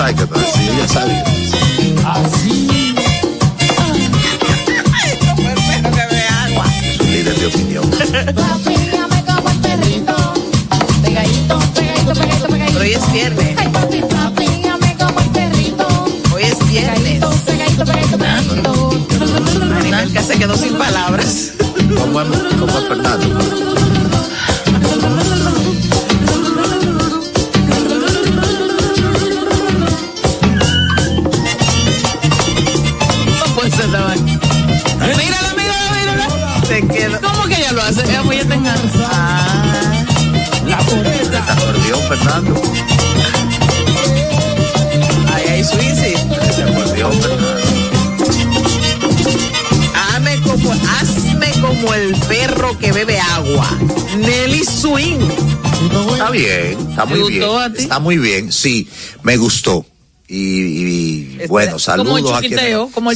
sabes que sabe. Así. Bien, está ¿Te muy bien. a ti? Está muy bien, sí, me gustó. Y, y, Espera, bueno, saludos a quienes,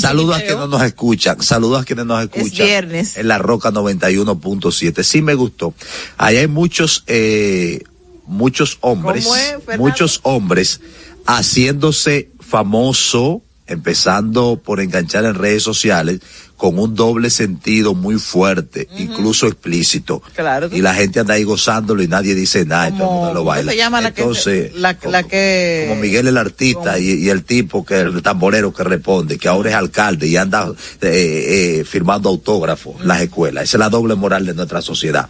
saludos a quienes nos escuchan, saludos a quienes nos escuchan. viernes. En la Roca 91.7. Sí me gustó. Ahí hay muchos, eh, muchos hombres, ¿Cómo es, muchos hombres haciéndose famoso, empezando por enganchar en redes sociales, con un doble sentido muy fuerte, incluso explícito. Claro. Y la gente anda ahí gozándolo y nadie dice nada, y todo el Como- mundo lo ¿cómo baila. se llama la que- Entonces, la- como, la que- como Miguel el artista y, y el tipo que el tamborero que responde, que ahora es alcalde y anda eh, eh, firmando autógrafos en las escuelas. Esa es la doble moral de nuestra sociedad.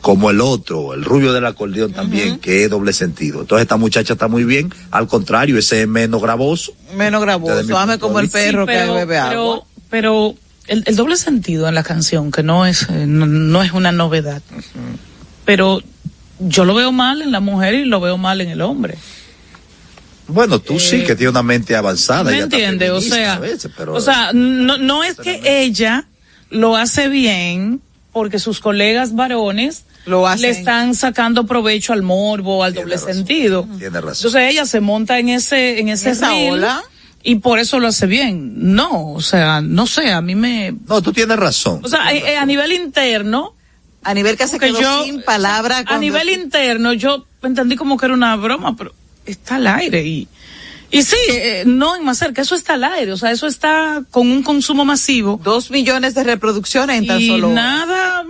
Como el otro, el rubio del acordeón también, que es doble sentido. Entonces esta muchacha está muy bien, al contrario, ese es menos gravoso. Menos gravoso. Hazme punto como el perro Sí, pero, que bebe pero, agua. pero el, el doble sentido en la canción, que no es, eh, no, no es una novedad, pero yo lo veo mal en la mujer y lo veo mal en el hombre. Bueno, tú sí que tienes una mente avanzada. ¿Me entiendes? O sea, a veces, pero- o sea, no, no es que ella lo hace bien porque sus colegas varones Lo hacen. le están sacando provecho al morbo, al Tiene doble razón. sentido. Tiene razón. Entonces ella se monta en ese, en ese esa reel ola. Y por eso lo hace bien. No, o sea, no sé, a mí me, No, tú tienes razón. o sea, eh, eh, a nivel interno, A nivel que se que quedó yo, sin palabra. a cuando- nivel interno, yo entendí como que era una broma, pero está al aire y, y sí, eh, no en más cerca, eso está al aire, o sea, eso está con un consumo masivo Dos millones de reproducciones en tan y solo. nada,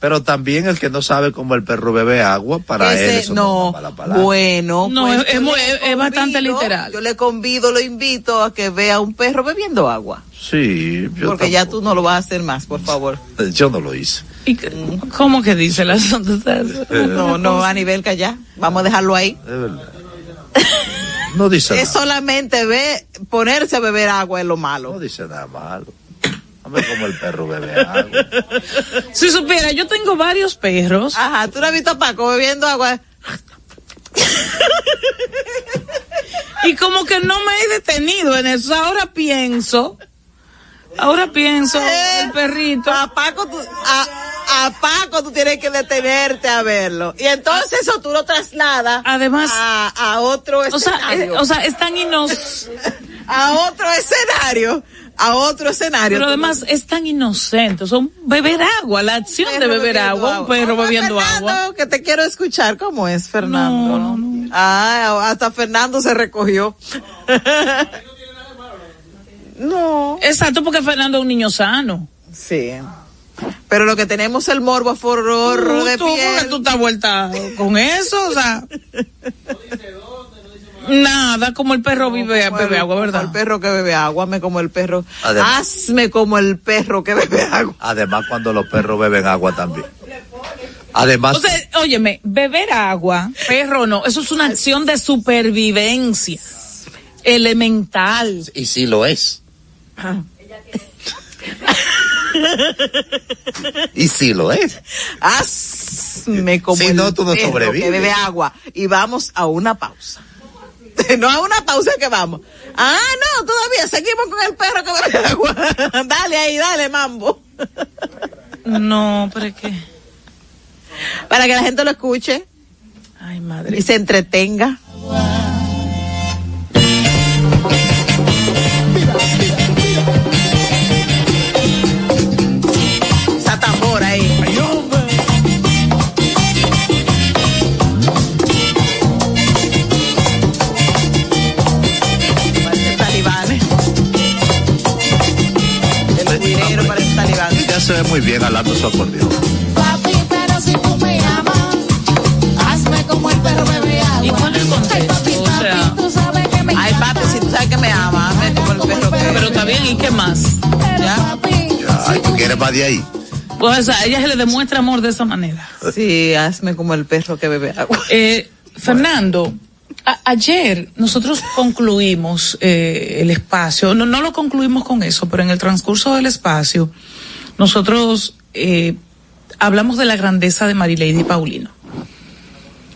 Pero también el que no sabe cómo el perro bebe agua, para él eso no, es no, mala palabra. bueno, No, pues es- yo es es- es bastante literal. Yo le convido, lo invito a que vea un perro bebiendo agua, Sí, yo porque ya tú no lo vas a hacer más, por favor. Yo no lo hice. y ¿cómo que dice el asunto? No, no, a nivel que ya, vamos a dejarlo ahí. Verdad. No dice Es nada. solamente ve, ponerse a beber agua es lo No malo. dice nada malo. Ver cómo el perro bebe agua. Si supiera, yo tengo varios perros Ajá, tú no has visto a Paco bebiendo agua. y como que no me he detenido en eso. Ahora pienso, ahora pienso, el perrito. A Paco, tú, a, a Paco tú tienes que detenerte a verlo. Y entonces eso tú lo trasladas Además- a, a otro O sea, eh, escenario. o sea, es tan inos, a otro escenario. A otro escenario. pero además es tan inocente. Un beber agua, la acción de beber agua, un perro bebiendo Fernando, agua. que te quiero escuchar. ¿Cómo es, Fernando? No, no, no. Ah, hasta Fernando se recogió. no. Exacto, porque Fernando es un niño sano. Sí. Pero lo que tenemos es el morbo forro de tú, porque piel. tú estás vuelta con eso, o sea. Nada, como el perro vive, Como bebe el- agua, como ¿verdad? El perro que bebe agua, me como el perro. Además- Hazme como el perro que bebe agua. Además, cuando los perros beben agua también. Además, O sea, óyeme, beber agua, perro no, eso es una acción de supervivencia elemental. y sí lo es. y sí lo es. Hazme como Si el no, tú no perro sobrevives. que bebe agua. Y vamos a una pausa. No a una pausa que vamos. Ah, no, todavía seguimos con el perro que bebe agua. dale ahí, dale, mambo. No, pero es que, Para que la gente lo escuche ay madre. y se entretenga. Muy bien hablando su acordeón. Papi, pero si tú me amas, hazme como el perro bebe agua. ¿Y cuál es el Ay, contexto? papi, O papi, sea- tú sabes que me Ay, papi, si tú sabes que me ama, hazme como el perro que Pero está bien, ¿y qué más? Pero ¿Ya? papi, Ay, ¿tú quieres más de ahí? Pues a ella se le demuestra amor de esa manera. Sí, hazme como el perro que bebe agua. Eh, Fernando, a- ayer nosotros concluimos eh, el espacio, no, no lo concluimos con eso, pero en el transcurso del espacio, nosotros eh, hablamos de la grandeza de Marilady Paulino.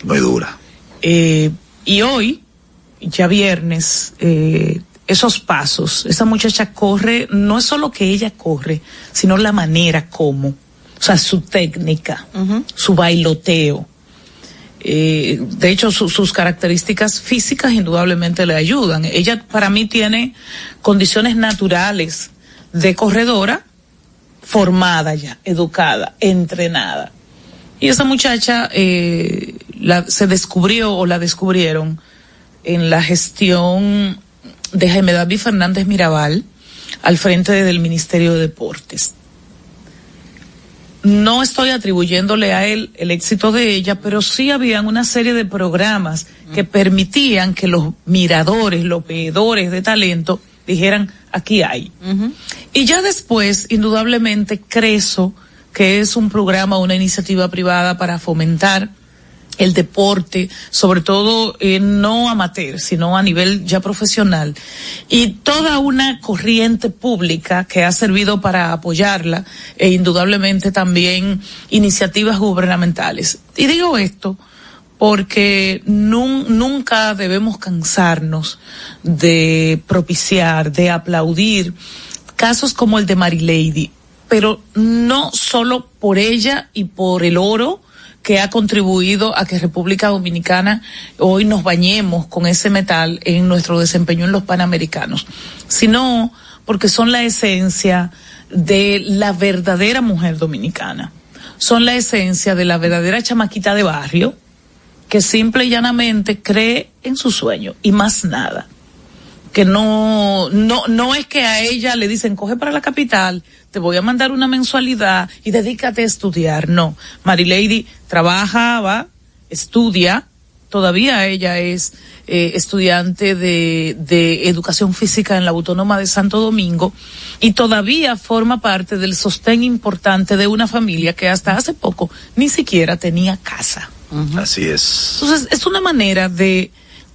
Muy dura. Eh, y hoy, ya viernes, eh, esos pasos, esa muchacha corre, no es solo que ella corre, sino la manera como, o sea, su técnica, su bailoteo. Eh, de hecho, su- sus características físicas indudablemente le ayudan. Ella para mí tiene condiciones naturales de corredora, formada ya, educada, entrenada. Y esa muchacha eh, se descubrió o la descubrieron en la gestión de Jaime David Fernández Mirabal al frente del Ministerio de Deportes. No estoy atribuyéndole a él el éxito de ella, pero sí habían una serie de programas que permitían que los miradores, los veedores de talento dijeran, aquí hay. Y ya después, indudablemente, Creso, que es un programa, una iniciativa privada para fomentar el deporte, sobre todo eh, no amateur, sino a nivel ya profesional, y toda una corriente pública que ha servido para apoyarla, e indudablemente también iniciativas gubernamentales. Y digo esto porque nun- nunca debemos cansarnos de propiciar, de aplaudir casos como el de Marilady, pero no solo por ella y por el oro que ha contribuido a que República Dominicana hoy nos bañemos con ese metal en nuestro desempeño en los Panamericanos, sino porque son la esencia de la verdadera mujer dominicana, son la esencia de la verdadera chamaquita de barrio que simple y llanamente cree en su sueño y más nada que no, no, no es que a ella le dicen, coge para la capital, te voy a mandar una mensualidad y dedícate a estudiar. No, Marilady trabaja, va, estudia, todavía ella es eh, estudiante de, de educación física en la Autónoma de Santo Domingo y todavía forma parte del sostén importante de una familia que hasta hace poco ni siquiera tenía casa. Así es. Entonces, es una manera de,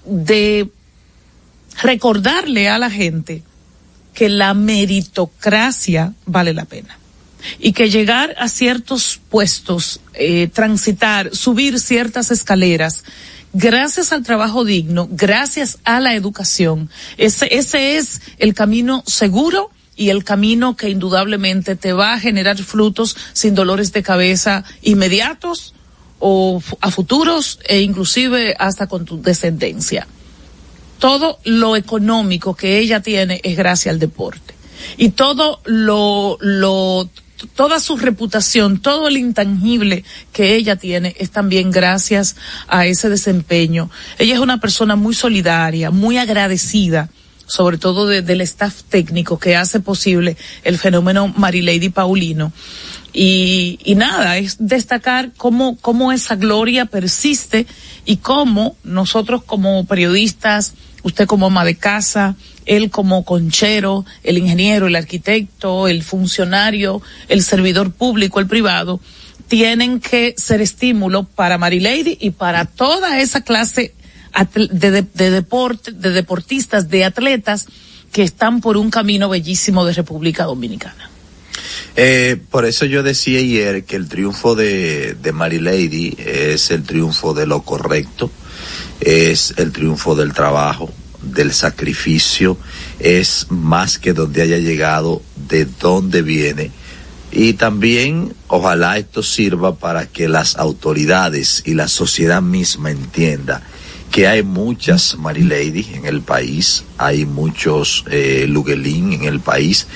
de recordarle a la gente que la meritocracia vale la pena. Y que llegar a ciertos puestos, eh, transitar, subir ciertas escaleras, gracias al trabajo digno, gracias a la educación, ese, ese es el camino seguro y el camino que indudablemente te va a generar frutos sin dolores de cabeza inmediatos o a futuros e inclusive hasta con tu descendencia todo lo económico que ella tiene es gracias al deporte. Y todo lo, lo, toda su reputación, todo el intangible que ella tiene es también gracias a ese desempeño. Ella es una persona muy solidaria, muy agradecida sobre todo de- del staff técnico que hace posible el fenómeno Marilady Paulino. Y, y nada, es destacar cómo, cómo esa gloria persiste y cómo nosotros como periodistas, usted como ama de casa, él como conchero, el ingeniero, el arquitecto, el funcionario, el servidor público, el privado, tienen que ser estímulo para Marilady y para toda esa clase de, de, de deporte, de deportistas, de atletas que están por un camino bellísimo de República Dominicana. Eh, por eso yo decía ayer que el triunfo de, de Mary Lady es el triunfo de lo correcto, es el triunfo del trabajo, del sacrificio, es más que donde haya llegado, de dónde viene. Y también ojalá esto sirva para que las autoridades y la sociedad misma entienda que hay muchas Marilady en el país, hay muchos eh, Luguelín en el país,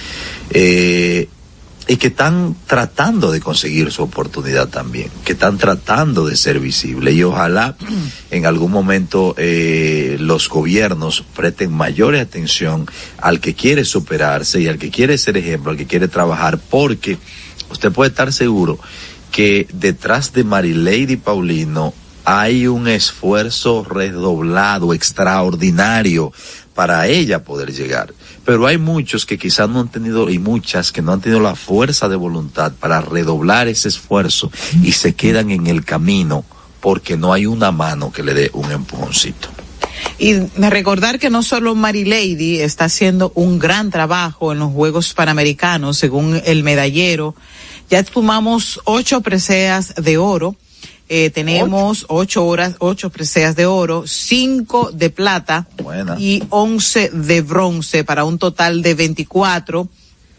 eh, y que están tratando de conseguir su oportunidad también, que están tratando de ser visibles y ojalá en algún momento eh, los gobiernos presten mayor atención al que quiere superarse y al que quiere ser ejemplo, al que quiere trabajar, porque usted puede estar seguro que detrás de Marilady Paulino hay un esfuerzo redoblado, extraordinario, para ella poder llegar. Pero hay muchos que quizás no han tenido, y muchas que no han tenido la fuerza de voluntad para redoblar ese esfuerzo y se quedan en el camino porque no hay una mano que le dé un empujoncito. Y recordar que no solo Marilady está haciendo un gran trabajo en los Juegos Panamericanos, según el medallero. Ya sumamos ocho preseas de oro. Eh, tenemos ocho horas, ocho preseas de oro, cinco de plata Buena. y once de bronce para un total de 24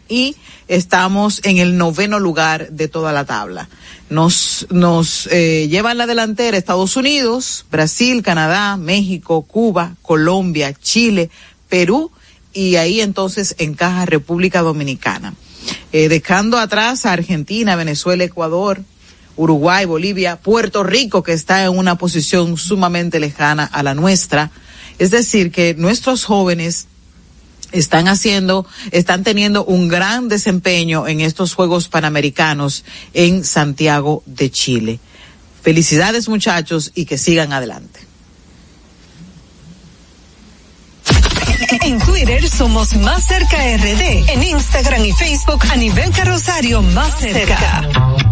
y estamos en el noveno lugar de toda la tabla. Nos, nos eh, llevan la delantera Estados Unidos, Brasil, Canadá, México, Cuba, Colombia, Chile, Perú y ahí entonces encaja República Dominicana. Eh, dejando atrás a Argentina, Venezuela, Ecuador, Uruguay, Bolivia, Puerto Rico, que está en una posición sumamente lejana a la nuestra. Es decir, que nuestros jóvenes están haciendo, están teniendo un gran desempeño en estos Juegos Panamericanos en Santiago de Chile. Felicidades muchachos y que sigan adelante. En Twitter somos Más Cerca RD. En Instagram y Facebook a nivel carrosario Más Cerca.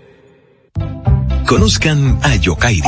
Conozcan a Yokairi.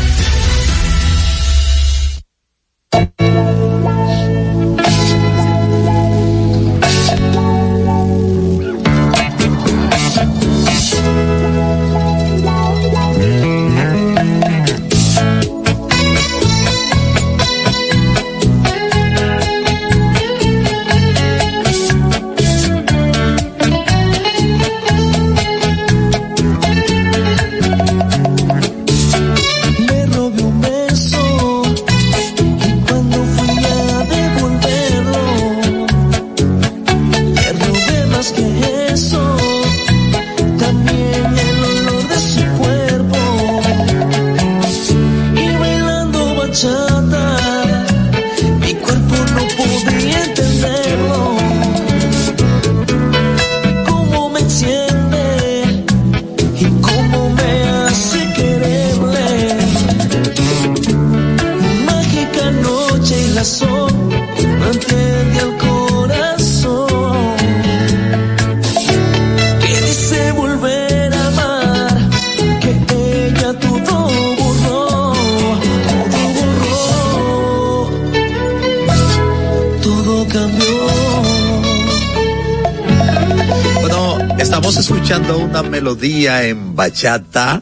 bachata.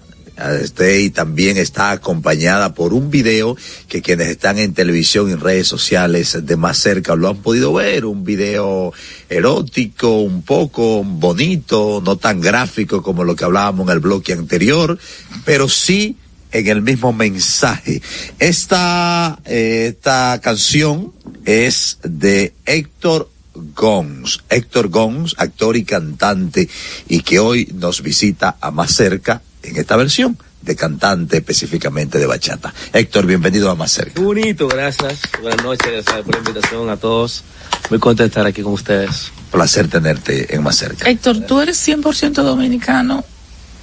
Este, y también está acompañada por un video que quienes están en televisión y redes sociales de más cerca lo han podido ver, un video erótico, un poco bonito, no tan gráfico como lo que hablábamos en el bloque anterior, pero sí en el mismo mensaje. Esta, eh, esta canción es de Héctor Gons, Héctor Gons, actor y cantante, y que hoy nos visita a más cerca en esta versión de cantante específicamente de bachata. Héctor, bienvenido a más cerca. Qué bonito, gracias. Buenas noches, gracias por la invitación a todos. Muy contento de estar aquí con ustedes. Placer tenerte en más cerca. Héctor, ¿tú eres 100% dominicano?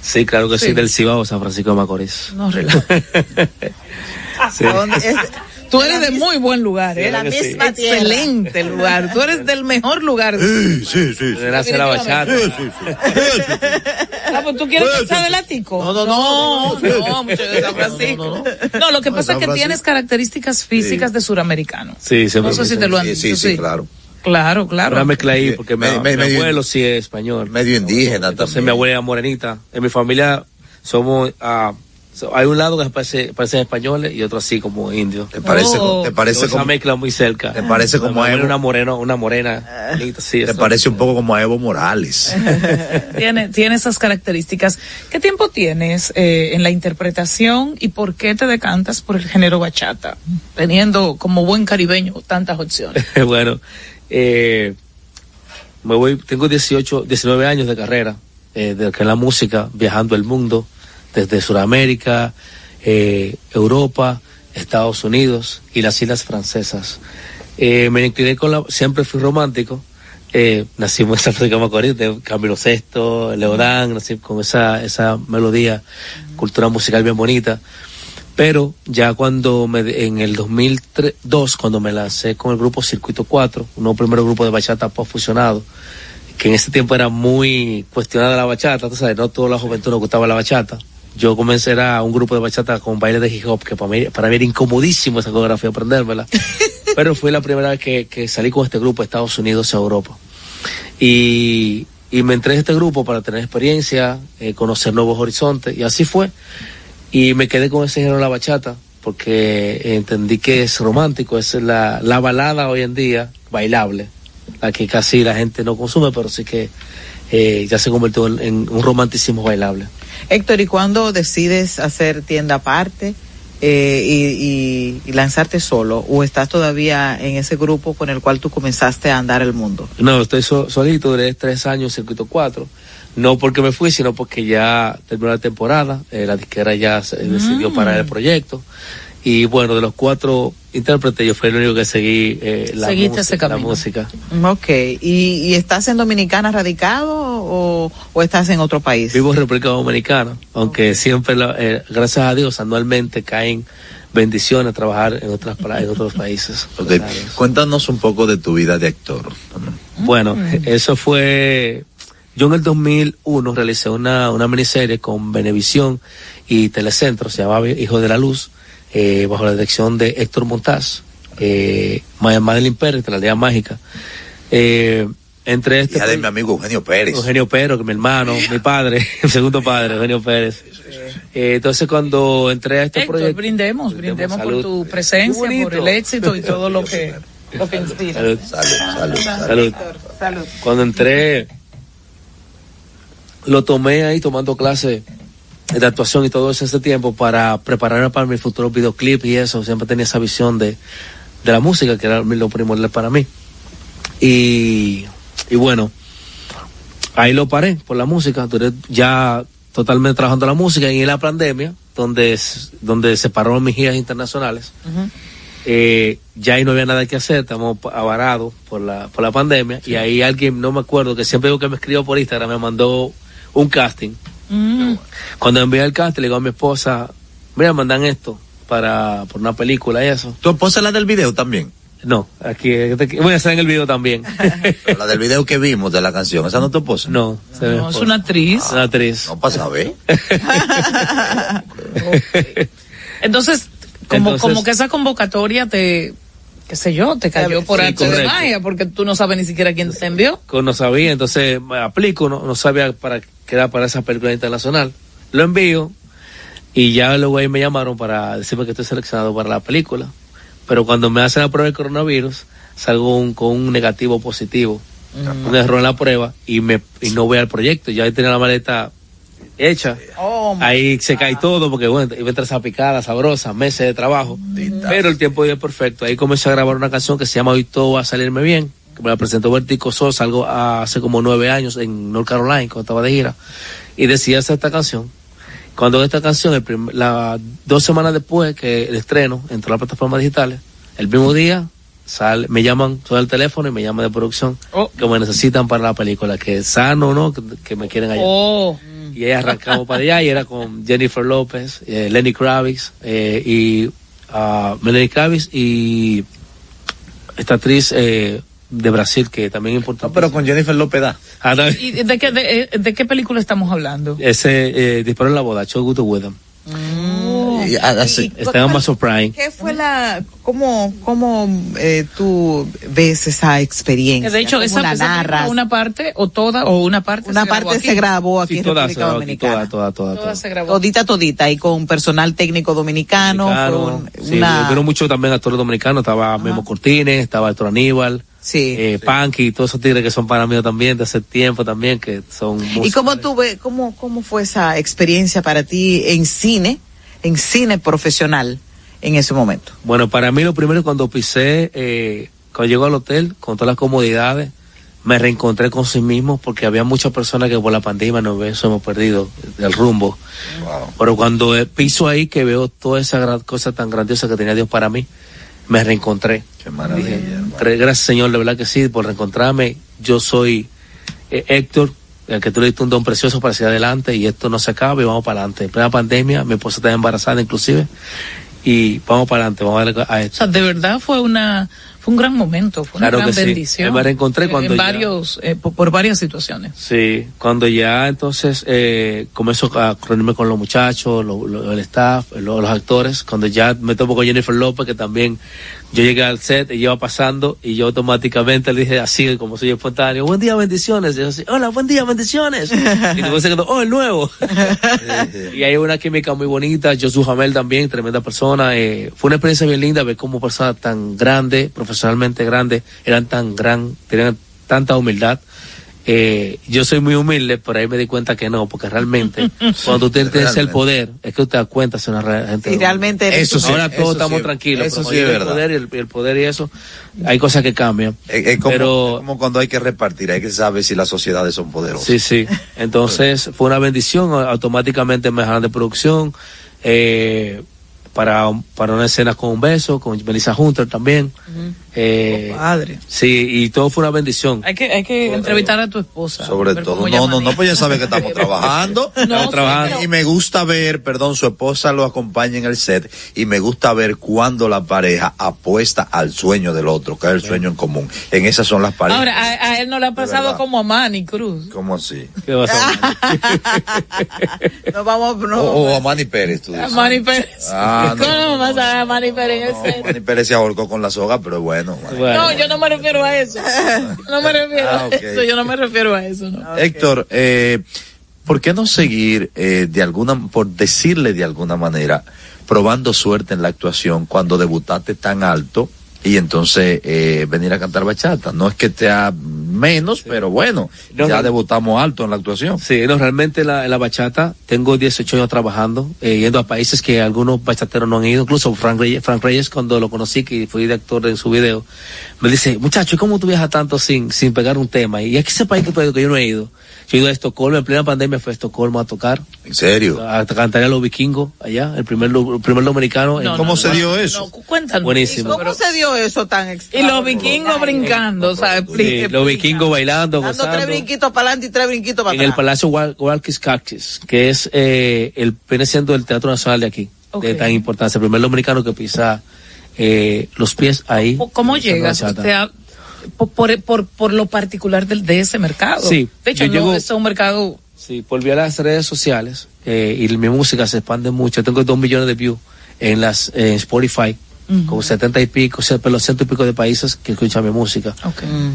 Sí, claro que sí, Sí. del Cibao, San Francisco de Macorís. No, relaja. Sí. Tú eres de muy buen lugar, ¿eh? la misma Excelente lugar. Tú eres del mejor lugar. Sí, sí, sí. La bachata. Ah, pues tú quieres pensar del ático. No, no, no, no, mucho de San Francisco. No, lo que pasa es que tienes características físicas de suramericano. Sí, siempre No sé si te lo han Sí, dicho. sí, sí, claro. Claro, claro. Una mezcla ahí, porque mi, Me- me- mi medio- abuelo sí es español. Medio indígena Entonces también. mi abuela era morenita. En mi familia somos, ah, so- hay un lado que parece, parecen españoles y otro así como indios. ¿Te parece, Oh. te parece Esa como, mezcla muy cerca. te parece como abuela Evo? una morena, una morena. sí, te parece un poco como a Evo Morales? Tiene, tiene esas características. ¿Qué tiempo tienes eh, en la interpretación y por qué te decantas por el género bachata? Teniendo como buen caribeño tantas opciones. bueno, eh, me voy, tengo 18, 19 años de carrera, eh, de que en la música, viajando el mundo, desde Sudamérica, eh, Europa, Estados Unidos y las Islas Francesas. Eh, me incliné con la, siempre fui romántico. Eh, nacimos en San Francisco de Macorís, de Camilo VI, Leodán, nací con esa, esa melodía, cultura musical bien bonita. Pero ya cuando me, en el 2002, cuando me lancé con el grupo Circuito 4, un nuevo primer grupo de bachata post fusionado, que en ese tiempo era muy cuestionada la bachata, tú sabes, no toda la juventud nos gustaba la bachata. Yo comencé era un grupo de bachata con baile de hip hop, que para mí, para mí era incomodísimo esa coreografía aprendérmela. Pero fue la primera vez que, que salí con este grupo a Estados Unidos y a Europa. Y, y me entré en este grupo para tener experiencia, eh, conocer nuevos horizontes, y así fue. Y me quedé con ese género de la bachata, porque entendí que es romántico, es la, la balada hoy en día, bailable, la que casi la gente no consume, pero sí que eh, ya se convirtió en, en un romanticismo bailable. Héctor, ¿y cuándo decides hacer tienda aparte eh, y, y- y lanzarte solo? ¿O estás todavía en ese grupo con el cual tú comenzaste a andar el mundo? No, estoy so- solito, duré tres años en Circuito 4. No porque me fui, sino porque ya terminó la temporada. eh, la disquera ya se- decidió parar el proyecto. Y bueno, de los cuatro intérpretes, yo fui el único que seguí eh, la, Seguiste música, ese la música. Ok, ¿Y, y estás en Dominicana radicado o, o estás en otro país? Vivo en República Dominicana, aunque siempre, la- eh, gracias a Dios, anualmente caen bendiciones a trabajar en, otras, en otros países. Ok, Gracias a Dios. Cuéntanos un poco de tu vida de actor. Bueno, eso fue. Yo en el 2001 realicé una, una miniserie con Venevisión y Telecentro, se llamaba Hijo de la Luz, eh, bajo la dirección de Héctor Montaz, eh, Ma- Madeline Pérez, de la Aldea Mágica. Eh, entre este. Hija de mi amigo Eugenio Pérez. Eugenio Pérez, que mi hermano, mi padre, mi segundo padre, Eugenio Pérez. Eh, entonces cuando entré a este Héctor, proyecto. brindemos, brindemos por salud. tu presencia, por el éxito y todo lo que, lo que inspira. Salud. Salud, salud, Salud. Salud. Cuando entré, lo tomé ahí tomando clases de actuación y todo eso ese tiempo para prepararme para mi futuro videoclip y eso. Siempre tenía esa visión de, de la música, que era lo primordial para mí. Y, y bueno, ahí lo paré por la música. Duré ya totalmente trabajando la música y en la pandemia, donde, donde se pararon mis giras internacionales. Eh, ya ahí no había nada que hacer, estamos avarados por la, por la pandemia. Y ahí alguien, no me acuerdo, que siempre digo que me escribió por Instagram, me mandó un casting. Mm. Cuando envié el casting, le digo a mi esposa, mira, mandan esto para por una película y eso. ¿Tu esposa es la del video también? No, aquí, voy a estar en el video también. Pero la del video que vimos de la canción, ¿esa no es tu esposa? no, se ve No, es una actriz. Una actriz. No pasa, ¿ver? Entonces, como, Entonces- como que esa convocatoria te, qué sé yo, te cayó por Sí, arte de magia porque tú no sabes ni siquiera quién te envió. no sabía, entonces me aplico, no, no sabía para qué era para esa película internacional. Lo envío y ya luego ahí me llamaron para decirme que estoy seleccionado para la película. Pero cuando me hacen la prueba del coronavirus, salgo un- con un negativo positivo, un error en la prueba y me y no voy al proyecto. Ya tenía la maleta hecha. Ahí se cae todo porque bueno, iba a entrar esa picada sabrosa, meses de trabajo. Pero el tiempo dio perfecto. Ahí comencé a grabar una canción que se llama Hoy todo va a salirme bien, que me la presentó Vertico Sosa algo hace como nueve años en North Carolina, cuando estaba de gira. Y decidí hacer esta canción. Cuando esta canción, el prim- la, dos semanas después que el estreno, entró a las plataformas digitales, el mismo día sale, me llaman todo el teléfono y me llaman de producción que me necesitan para la película, que sano o no, que, que me quieren allá. Oh. Y ahí arrancamos para allá y era con Jennifer López, eh, Lenny Kravitz eh, y ah, Melanie Kravitz y esta actriz eh, de Brasil que también es importante. pero con Jennifer López da. Ah, no, ¿Y de qué, de, eh, de qué película estamos hablando? ese eh, disparó en la boda, Show Good to With Them. Y, ah, así- Está en Amazon Prime. ¿Qué fue la, cómo, cómo eh, tú ves esa experiencia? De hecho, ¿Cómo esa, narras? una parte o toda o una parte Una se grabó parte aquí. se grabó aquí Sí, en toda, República toda, Dominicana. toda, toda, toda, Toda toda. se grabó. Todita, todita, y con personal técnico dominicano. Dominicano, fue un- sí, una, vieron mucho también actores dominicanos, estaba Memo Cortines, estaba Héctor Aníbal, sí. eh, Punky, todos esos tigres que son para mí también, de hace tiempo también, que son ¿Y cómo tú ves, cómo, cómo fue esa experiencia para ti en cine, en cine profesional en ese momento? Bueno, para mí lo primero cuando pisé, eh, cuando llego al hotel, con todas las comodidades, me reencontré con sí mismo porque había muchas personas que por la pandemia nos ves, hemos perdido el rumbo. Pero cuando eh, piso ahí que veo toda esa gran cosa tan grandiosa que tenía Dios para mí, me reencontré. Qué maravilla. Dije, hermano. "Tre- gracias Señor, de verdad que sí, por reencontrarme. Yo soy eh, Héctor, el que tú le diste un don precioso para seguir adelante y esto no se acaba y vamos para adelante. En plena pandemia, mi esposa está embarazada inclusive y vamos para adelante, vamos a darle a O esto. sea, de verdad fue una fue un gran momento, fue una Claro gran que sí. bendición. Me reencontré cuando en ya- varios eh, por, por varias situaciones. Sí, cuando ya entonces eh, comienzo a reunirme con los muchachos, lo- lo- el staff, lo- los actores, cuando ya me topo con Jennifer López, que también yo llegué al set y iba pasando y yo automáticamente le dije así, como soy espontáneo, buen día, bendiciones. Y yo así, hola, buen día, bendiciones. y después se quedó, oh, el nuevo. y hay una química muy bonita, Josu Jamel también, tremenda persona. eh, fue una experiencia bien linda ver cómo personas tan grandes, profesionalmente grandes, eran tan gran, tenían tanta humildad. Eh, yo soy muy humilde, pero ahí me di cuenta que no, porque realmente cuando usted tiene el poder, es que usted da cuenta si una gente. Si realmente eres Eso sí, Ahora todos eso estamos sí, tranquilos, eso pero sí cuando es llega el verdad. poder y el, el poder y eso, hay cosas que cambian. Es, es como, Pero- es como cuando hay que repartir, hay que saber si las sociedades son poderosas. Sí, sí. Entonces fue una bendición. Automáticamente me dejaron de producción eh, para, para una escena con un beso, con Melissa Hunter también. Eh, Padre. sí, y todo fue una bendición. Hay que hay que entrevistar a tu esposa. Sobre todo, no, no, no, pues ya sabe que estamos trabajando. Estamos sí, trabajando. Y me gusta ver, perdón, su esposa lo acompaña en el set y me gusta ver cuando la pareja apuesta al sueño del otro, que es el sueño en común. En esas son las parejas. Ahora, a, a él no le ha pasado como a Manny Cruz. ¿Cómo así? ¿Qué vas a No vamos, no. O, o a Manny Pérez, tú A dices. Manny Pérez. Ah, no, ¿Cómo no, vas a ver a Manny Pérez en el No? Manny Pérez se ahorcó con la soga, pero bueno. Bueno. No, yo no me refiero a eso. No me refiero Ah, a ok. eso. Yo no me refiero a eso. ¿no? Héctor, eh, ¿por qué no seguir eh, de alguna, por decirle de alguna manera, probando suerte en la actuación cuando debutaste tan alto y entonces eh, venir a cantar bachata? No es que te ha menos, pero bueno, No, ya debutamos alto en la actuación. Sí, no, realmente la, la bachata tengo 18 años trabajando, eh, yendo a países que algunos bachateros no han ido, incluso Frank Reyes, Frank Reyes cuando lo conocí, que fui de actor en su video, me dice, muchacho, ¿y ¿cómo tú viajas tanto sin, sin pegar un tema? Y aquí ese país que, que yo no he ido. Yo he ido a Estocolmo, en plena pandemia fue a Estocolmo a tocar, En serio. a cantar a los vikingos allá, el primer, el primer dominicano. en- No, ¿Cómo no, se no, dio no, eso? no, cuéntanos. Buenísimo. ¿Cómo se dio eso tan Y extraño? los vikingos brincando, o sea, Sí, los vikingos bailando, Dando gozando. tres brinquitos para adelante y tres brinquitos para en el atrás. Palacio Wal- Walkis Cactus, que es eh, el viene siendo el Teatro Nacional de aquí, Ok. de tan importancia, el primer dominicano que pisa eh, los pies ahí. ¿Cómo llegas? sea, por, por, por, por lo particular del, de ese mercado. Sí, De hecho, yo no, llego- es un mercado. Sí, volví a las redes sociales eh, y mi música se expande mucho. Tengo dos millones de views en las en Spotify con 70 y pico, o sea, pero los ciento y pico de países que escuchan mi música.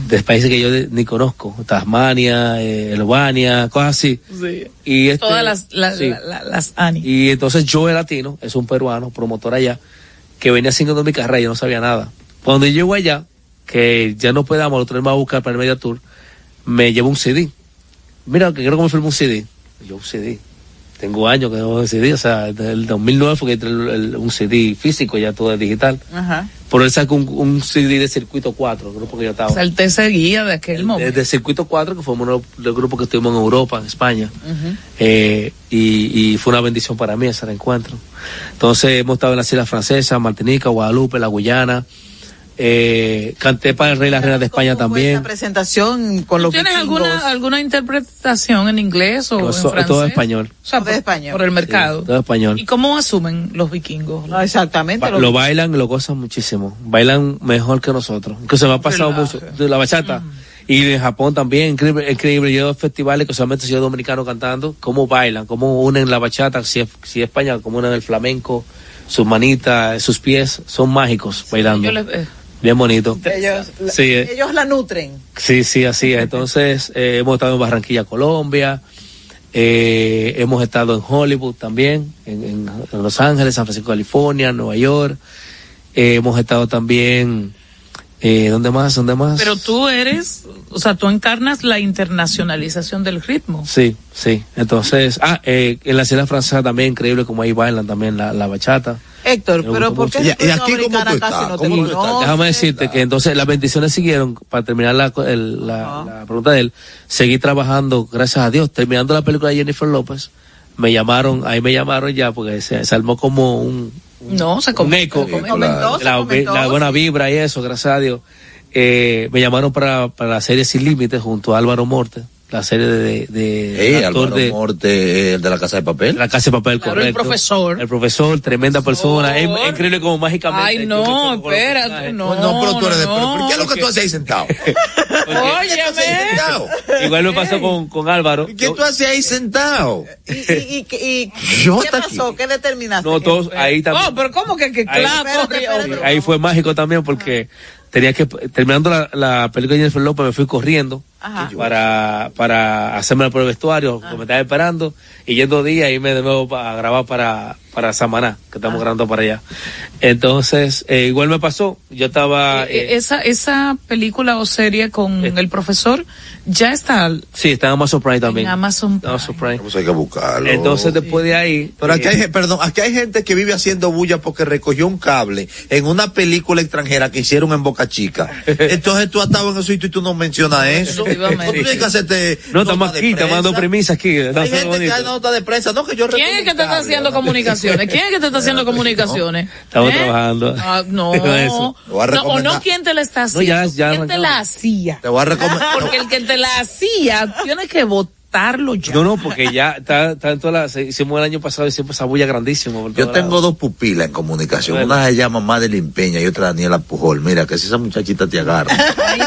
De países que yo de- ni conozco, Tasmania, eh, Albania, cosas así. Sí. Y este, Todas las, la- sí. la- la- las Ani. Y entonces Joe Latino, es un peruano, promotor allá, que venía haciendo mi carrera y yo no sabía nada. Cuando yo llego allá, que ya no podíamos, lo tenemos a buscar para el Media Tour, me llevo un CD. Mira, que quiero que me firme un CD. Yo, un CD. Tengo años que no un CD, o sea, desde el 2009 fue que entré el- el- un CD físico, ya todo es digital. Ajá. Por él sacó un, un CD de Circuito 4, el grupo que yo estaba. O sea, el te seguía de aquel momento. Desde Circuito 4, que fue uno de los grupos que estuvimos en Europa, en España. Eh, y, y fue una bendición para mí ese reencuentro. Entonces hemos estado en las Islas Francesas, Martinica, Guadalupe, la Guyana. Eh, canté para el Rey y la Reina de España Esa también. presentación con los ¿Tienes vikingos. alguna, alguna interpretación en inglés o Todo, en so- francés? todo español. O sea, Todo por, español. por el mercado. Todo español. ¿Y cómo asumen los vikingos? No, exactamente. Ba- los lo bailan lo gozan muchísimo. Bailan mejor que nosotros. Que se me ha pasado Relaje. mucho. De la bachata. Y en Japón también, increíble, increíble. Yo festivales que solamente soy dominicano cantando, cómo bailan, cómo unen la bachata, si es, si es España, cómo unen el flamenco, sus manitas, sus pies, son mágicos bailando. Yo les- eh, Bien bonito. ellos, la- Sí, eh. ellos la nutren. Sí, sí, así es. Entonces, eh, hemos estado en Barranquilla, Colombia. eh, hemos estado en Hollywood también, en, en- en Los Ángeles, San Francisco, California, Nueva York. eh, hemos estado también, eh, ¿dónde más? ¿Dónde más? Pero tú eres, o sea, tú encarnas la internacionalización del ritmo. Sí, sí. Entonces, ah, eh, en la ciudad francesa también, increíble como ahí bailan también la, la bachata. Héctor, pero ¿por qué Y- y no ¿Cómo tú estás? Déjame decirte que entonces las bendiciones siguieron, para terminar la, el- la, la pregunta de él, seguí trabajando, gracias a Dios, terminando la película de Jennifer López, me llamaron, ahí me llamaron ya, porque se, se armó como un, No, se un eco, se se la, comentó, la buena vibra y eso, gracias a Dios. Eh, me llamaron para, para la serie Sin Límites junto a Álvaro Morte, la serie de, de, Ey, actor de, Morte, el de la Casa de Papel. la Casa de Papel, Claro, el correcto. profesor. El profesor, tremenda persona. Es, es increíble como mágicamente. Ay, yo no, personajes. no. No, pero tú eres de no, pero, ¿pero ¿Qué es lo que tú haces ahí sentado? ¿Qué tú haces ahí Óyeme. sentado? Igual me pasó con, con Álvaro. ¿Qué tú haces ahí sentado? ¿Y, y, y, y- Yo qué pasó? aquí. ¿Qué determinaste? No, todos ahí también. Oh, pero ¿cómo que, que Ahí- claro? Espérate, espérate. Ahí fue mágico también porque tenía que, terminando la, la película de Jennifer López, me fui corriendo Ajá. para, para hacerme por el vestuario, que me estaba esperando, y yendo días y me de nuevo a grabar para, para Samaná, que estamos grabando para allá. Entonces, eh, igual me pasó, yo estaba, Eh, eh, esa, esa película o serie con Eh. el profesor ya está sí, está en Amazon Prime también. en Amazon Prime. Amazon Prime. Pues hay que buscarlo. Entonces, después de ahí, Pero aquí eh, hay, perdón, aquí hay gente que vive haciendo bulla porque recogió un cable en una película extranjera que hicieron en Boca Chica. Entonces tú has estado en eso y tú, y tú no mencionas eso. Tienes que hacerte. no, estamos aquí, estamos dando premisas aquí. Hay gente que da nota de prensa, no que yo ¿Quién es que te está haciendo ¿no? comunicaciones? ¿Quién es que te está haciendo comunicaciones? Estamos ¿Eh? trabajando. Ah, no. Con eso. Te voy a No, o no, ¿quién te la está No, haciendo? ya- ya ¿Quién te la hacía? Te voy a recomendar. Porque el que te la hacía tiene que ya. No, no, porque ya está, está en todas las, hicimos el año pasado, hicimos esa bulla grandísima. Yo tengo dos pupilas en comunicación. Bueno. Una se llama Madeline Peña y otra Daniela Pujol. Mira, que si esa muchachita te agarra, Ay,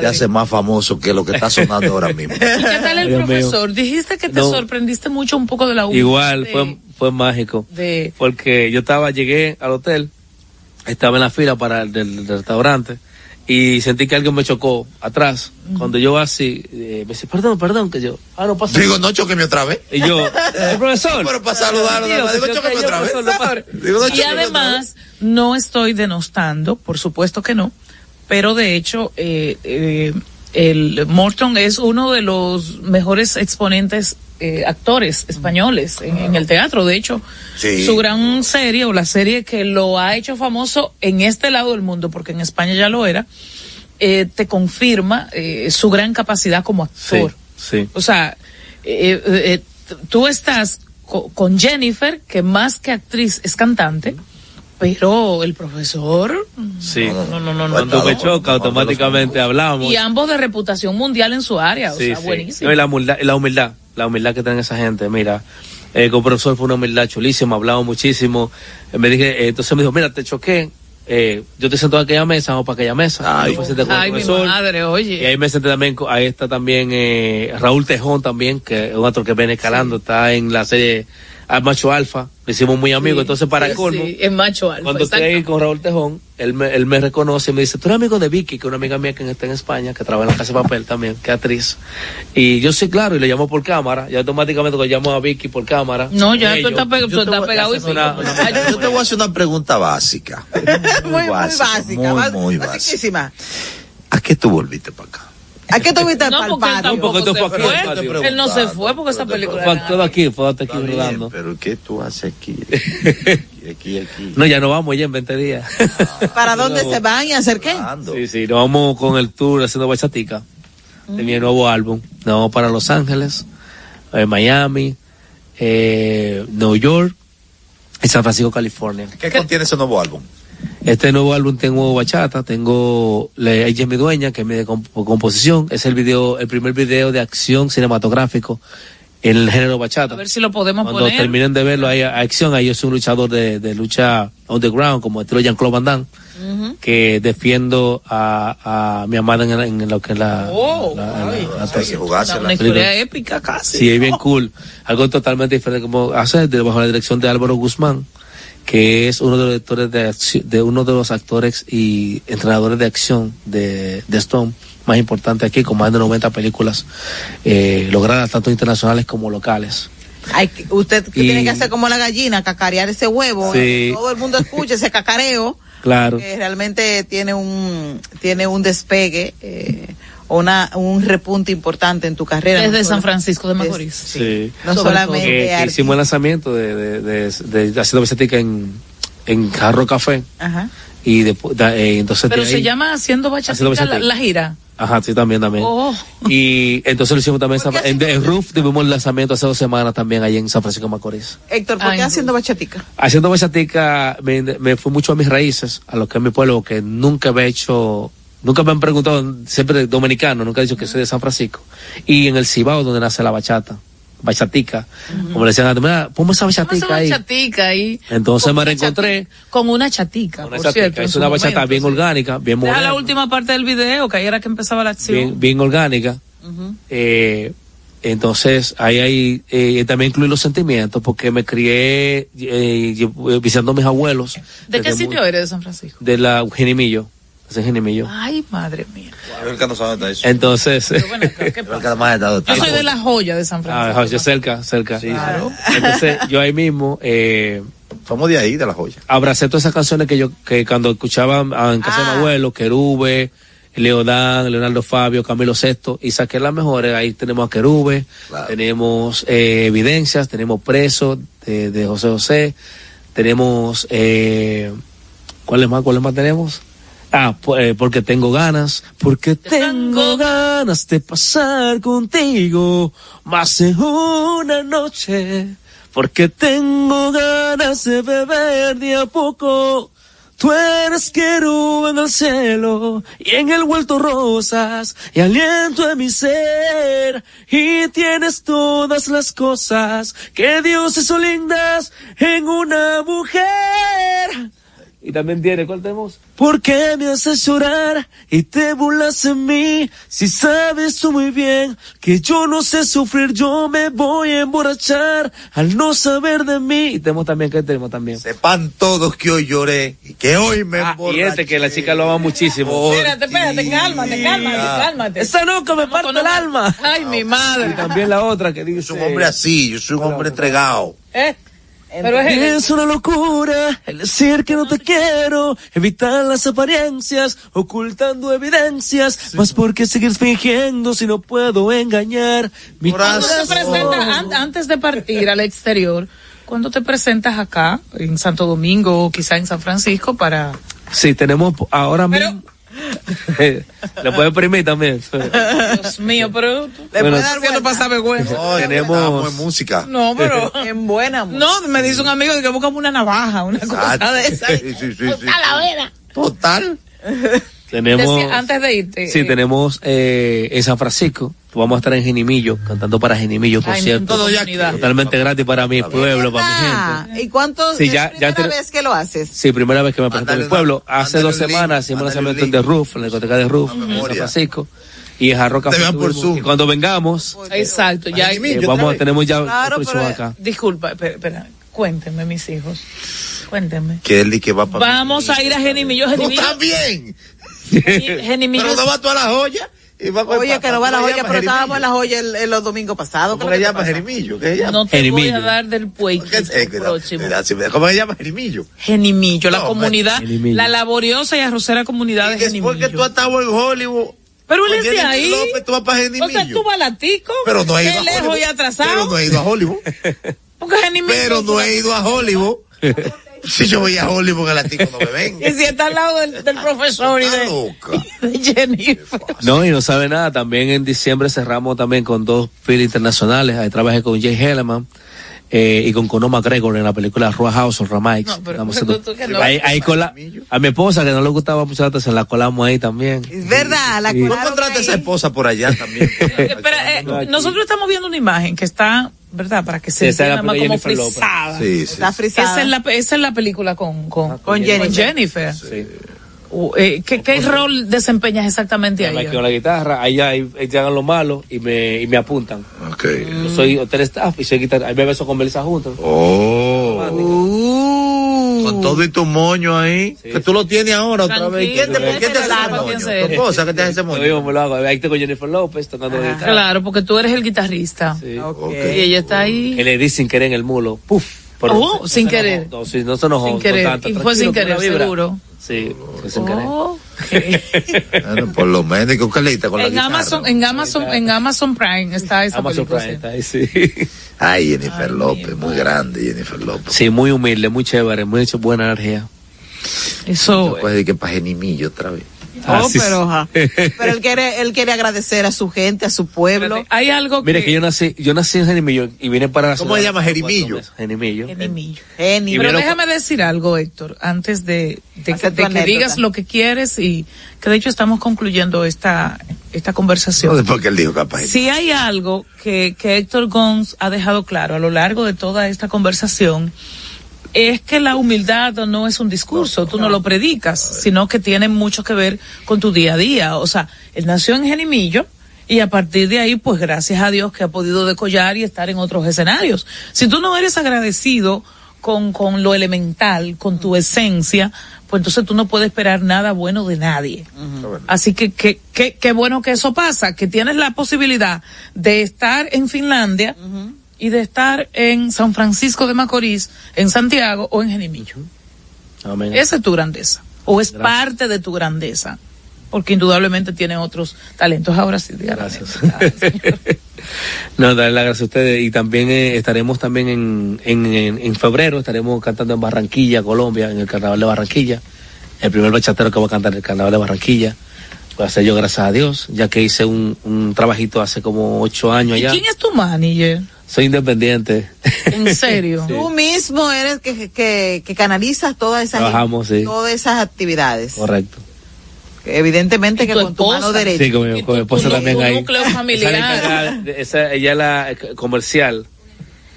te hace más famoso que lo que está sonando ahora mismo. ¿Y qué tal el Dios mío. profesor? Dijiste que te No. sorprendiste mucho un poco de la humildad Igual, de- fue, fue mágico. de- Porque yo estaba, llegué al hotel, estaba en la fila para el del, del restaurante y sentí que alguien me chocó atrás. Cuando yo así, eh, me dice, perdón, perdón, que yo, ah, no pasa Digo, no choqueme otra vez. Y yo, el profesor. Pero para saludarlo, digo, cayó, otra vez. profesor, no pare. Digo, no, y además, no estoy denostando, por supuesto que no, pero de hecho, eh, eh, el Morton es uno de los mejores exponentes eh, actores españoles en, en el teatro. De hecho, Sí. su gran serie o la serie que lo ha hecho famoso en este lado del mundo, porque en España ya lo era, eh, te confirma eh, su gran capacidad como actor. sí. O sea, eh, eh, tú estás co- con Jennifer, que más que actriz es cantante, pero el profesor Sí. no, no, no, no, no. Cuando me choca, no, automáticamente hablamos. y ambos de reputación mundial en su área, o Sí, sea, sí. buenísimo. No, y la humildad, y la humildad, la humildad que tiene esa gente, mira, eh, con el profesor fue una humildad chulísima, hablamos muchísimo, Eh, me dije, eh, entonces me dijo, mira, te choqué, eh, yo te siento en aquella mesa, vamos para aquella mesa, Ay. Yo con el Ay, mi madre, y oye. ahí me senté también, ahí está también eh, Raúl Tejón también, que es un actor que viene escalando, está en la serie Al Macho Alfa, Nos hicimos muy amigos, Sí, entonces para sí, colmo. sí, es macho alfa. Cuando estoy exacto. ahí con Raúl Tejón, él me, él me reconoce y me dice, tú eres amigo de Vicky, que es una amiga mía que está en España, que trabaja en la Casa de Papel también, que es actriz. Y yo sí, claro, y le llamo por cámara, y automáticamente cuando llamo a Vicky por cámara. No, ya tú estás, pe- tú yo estás voy pegado y una- Yo te voy a hacer una pregunta básica. muy, muy básica, muy, muy básica. basiquísima. ¿A qué tú volviste para acá? ¿A qué tú viste No, porque él tampoco Porque tú se fue aquí, fue. Él no se fue porque esa película. Fue todo aquí, fue todo aquí rodando. pero ¿qué tú haces aquí? Aquí, aquí, aquí. No, ya no vamos ya en 20 días. ¿Para dónde se van y hacer qué? Sí, sí, nos vamos con el tour haciendo bachatica de mi nuevo álbum. Nos vamos para Los Ángeles, eh, Miami, eh, New York y San Francisco, California. ¿Qué contiene ese nuevo álbum? Este nuevo álbum tengo bachata, tengo le, hay Jamie Dueña, que es mi comp- composición, es el video, el primer video de acción cinematográfico en el género bachata. A ver si lo podemos Cuando poner. terminen de verlo a acción, ahí yo soy un luchador de, de lucha underground, como estilo Jean-Claude Van Damme, que defiendo a, a mi amada en, en lo que es la, Oh, la- ay. la- Hay que jugársela. Una historia épica casi. Sí, es bien cool. Algo totalmente diferente como hacer de, bajo la dirección de Álvaro Guzmán, que es uno de los directores de, uno de los actores y entrenadores de acción de, de Stone más importante aquí, con más de 90 películas eh, logradas tanto internacionales como locales. Hay usted Y- tiene que hacer como la gallina, cacarear ese huevo. Sí. y Todo el mundo escuche ese cacareo. Claro. Que realmente tiene un, tiene un despegue, eh, una, un repunte importante en tu carrera. Desde no San Francisco de Macorís. Sí. No Sobre solamente Que- hicimos el lanzamiento de, de, de, de- de haciendo bachatica en, en Jarro Café Ajá. y eh, entonces Pero de se ahí- llama Haciendo Bachatica, Haciendo la, Bachatica. la gira. Ajá, sí, también, también. Oh. Y entonces lo hicimos también ¿Por qué en, en Roof, tuvimos el lanzamiento hace dos semanas también ahí en San Francisco de Macorís. Héctor, ¿por Ay, qué haciendo bachatica? Haciendo bachatica me, me fui mucho a mis raíces, a lo que es mi pueblo, que nunca había hecho, nunca me han preguntado, siempre dominicano, nunca he dicho que soy de San Francisco. Y en el Cibao donde nace la bachata, bachatica, como le decían antes, mira, ponme esa bachatica ahí. bachatica ahí. Entonces Con me reencontré. Con una chatica, Una por chatica, cierto. es una bachata bien sí. orgánica, bien moderna. la última parte del video, que ahí era que empezaba la acción. bien, bien orgánica. Eh, entonces, ahí hay, eh, también incluir los sentimientos, porque me crié eh, lle- visitando a mis abuelos. ¿De qué sitio muy- eres de San Francisco? De la Genimillo. Ese es Genimillo. Ay, madre mía. El que no sabe dónde está eso. Entonces, Pero bueno, ¿qué pasa? Yo soy de la joya de San ah, Francisco. yo cerca, cerca. Claro. Entonces, yo ahí mismo, eh, Somos de ahí, de la joya. abracé todas esas canciones que yo, que cuando escuchaba ah, en casa de Ah. mi abuelo, Querube, Leodán, Leonardo Fabio, Camilo Sexto, y saqué las mejores. Ahí tenemos a Querube, Claro. tenemos eh, Evidencias, tenemos Preso de, de José José, tenemos, eh, ¿cuáles más? ¿Cuáles más tenemos? Ah, eh, porque tengo ganas, porque tengo ganas de pasar contigo más de una noche, porque tengo ganas de beber de a poco. Tú eres querube en el cielo y en el vuelto rosas y aliento en mi ser y tienes todas las cosas que Dios hizo lindas en una mujer. Y también tiene, ¿cuál tenemos? ¿Por qué me haces llorar y te burlas de mí? Si sabes tú muy bien que yo no sé sufrir, yo me voy a emborrachar al no saber de mí. Y tenemos también, ¿qué tenemos también? Sepan todos que hoy lloré y que hoy me Ah, y este que la chica lo ama muchísimo. Por Espérate, espérate, cálmate, cálmate, cálmate. Esa nunca me parte el alma. Ay, mi Y madre. también la otra que Yo dice... soy un hombre así, yo soy un hombre entregado. ¿Eh? Pero es Es una locura el decir que no te quiero, evitar las apariencias, ocultando evidencias, más porque seguir fingiendo si no puedo engañar mi Corazón. ¿Cuándo te presentas an- antes de partir al exterior? ¿Cuándo te presentas acá, en Santo Domingo o quizá en San Francisco para... Sí, tenemos ahora mismo. Le puede imprimir también. Dios mío, pero... Le Bueno, puede dar haciendo vuelta. pasar vergüenza. No, Tenemos- en música. No, pero... En buena música. No, me dice un amigo que buscamos una navaja, una cosa de esa. Sí, sí, sí, sí. Talavera. Total. Tenemos. Decía, antes de irte. Sí, eh, tenemos eh, en San Francisco. Vamos a estar en Genimillo, cantando para Genimillo, por cierto. Totalmente gratis para mi pueblo, para mi gente. ¿Y cuántos? Sí, es ya- ya primera te- vez que lo haces? Sí, primera vez que me presento en mi pueblo. Hace dos semanas hicimos un lanzamiento. The Roof, en la discoteca de Roof, en San. Francisco. Y tuvimos- Zoom. Y cuando vengamos, Exacto, ya. Eh, vamos, tenemos ya Claro, pero- acá. Disculpa, espera, espera. Cuéntenme, mis hijos. Cuéntenme. Que él que va para Vamos a ir a Genimillo. Genimillo. también. Genimillo. Pero no va tú a la joya. Y va Oye, que no va a la ¿cómo se joya, pero estábamos en la Jerimillo. joya el, el- los domingos pasados. ¿Cómo se llama Jerimillo? ¿Qué llama? No te voy Jerimillo. a dar del me- ¿Cómo se llama Jerimillo? Genimillo, la No, comunidad, Genimillo. la laboriosa y arrocera comunidad de Y después que Genimillo. tú has estado en Hollywood. Pero él es ahí. López, tú vas para O Genimillo. sea, tú vas a latico. Pero no he ido Qué a lejos y atrasado. Pero no he ido a Hollywood. Porque Genimillo. Pero no he ido a Hollywood. Si yo voy a Hollywood, el latico no me ven. Y si está al lado del, del profesor y de, loca. y de Jennifer. No, y no sabe nada. También en diciembre cerramos también con dos filas internacionales. Ahí trabajé con Jay Hellerman eh, y con Conor McGregor en la película Roa House of Ramikes. No, pero- pero tú que no. ahí, ahí cola- a mi esposa que no le gustaba mucho la atención, la colamos ahí también. Es verdad, la Sí. ¿No ahí. esa esposa por allá también? Espera, eh, nosotros estamos viendo una imagen que está, ¿verdad? Para que se Sí, entienda más como frisada. Sí, sí. Está frisada. Esa es, la, esa es la película con, con, Con Jennifer. Jennifer. Sí. Eh, ¿qué, qué rol desempeñas exactamente Me ahí? quedo con la guitarra, ahí ya ahí, ahí llegan los malos y me, y me apuntan. Ok. Yo soy hotel staff y soy guitarra. Ahí me beso con Melissa juntos. Oh. Uh. Con todo y tu moño ahí. Que tú lo tienes ahora otra vez. ¿Quién te, Tranquilo, ¿quién te hace ese moño? que te hace ese Yo moño. mismo me lo hago. Ahí tengo Jennifer López tocando la guitarra. Claro, porque tú eres el guitarrista. Sí. Ok. Y ella está ahí. Que le di sin querer en el mulo. Puf. Oh, no sin no querer. enojó. No, sí, no se enojó. Sin querer. tanto. Y fue sin querer, la seguro. Sí, fue sin querer. Oh, Bueno, por lo menos, ¿con diste con la en guitarra? Amazon, en Amazon, en Amazon Prime está esa Amazon película. Prime está ahí, sí. Ay, Jennifer Ay, López, muy grande Jennifer López. Sí, muy humilde, muy chévere, muy buena energía. Eso. No puede decir que para Genimillo otra vez. Oh, Así es. pero, pero él quiere, él quiere agradecer a su gente, a su pueblo. Espérate, Hay algo que. Mire que yo nací, yo nací en Jerimillo y vine para la ¿Cómo ciudad se llama, Jerimillo? Genimillo. Genio. Y Pero déjame decir algo, Héctor, antes de, que- de digas lo que quieres y que de hecho estamos concluyendo esta, esta No, conversación. después que él dijo capaz. Si hay algo que, que Héctor Gons ha dejado claro a lo largo de toda esta conversación, es que la humildad no es un discurso, tú no lo predicas, sino que tiene mucho que ver con tu día a día. O sea, él nació en Genimillo y a partir de ahí, pues gracias a Dios que ha podido decollar y estar en otros escenarios. Si tú no eres agradecido con, con lo elemental, con tu esencia, pues entonces tú no puedes esperar nada bueno de nadie. Así que qué que, qué bueno que eso pasa, que tienes la posibilidad de estar en Finlandia y de estar en San Francisco de Macorís, en Santiago o en Genimillo. Amén. Esa es tu grandeza. O es parte de tu grandeza. Porque indudablemente tiene otros talentos. Ahora sí. Gracias. no, darle las gracias a ustedes y también eh, estaremos también en, en, en, en febrero, estaremos cantando en Barranquilla, Colombia, en el Carnaval de Barranquilla. El primer bachatero que va a cantar en el Carnaval de Barranquilla. Voy a hacer yo gracias a Dios, ya que hice un, un trabajito hace como ocho años ¿Y allá. quién es tu manager? Soy independiente. En serio. Tú mismo eres que, que, que canalizas todas esas, Trabajamos, sí. todas esas actividades. Correcto. Evidentemente ¿Y que tu con tu mano esposa? derecha. Sí, con mi, con mi esposa tu- también tu ahí. núcleo Esa familiar. de- esa- ella es la eh, comercial.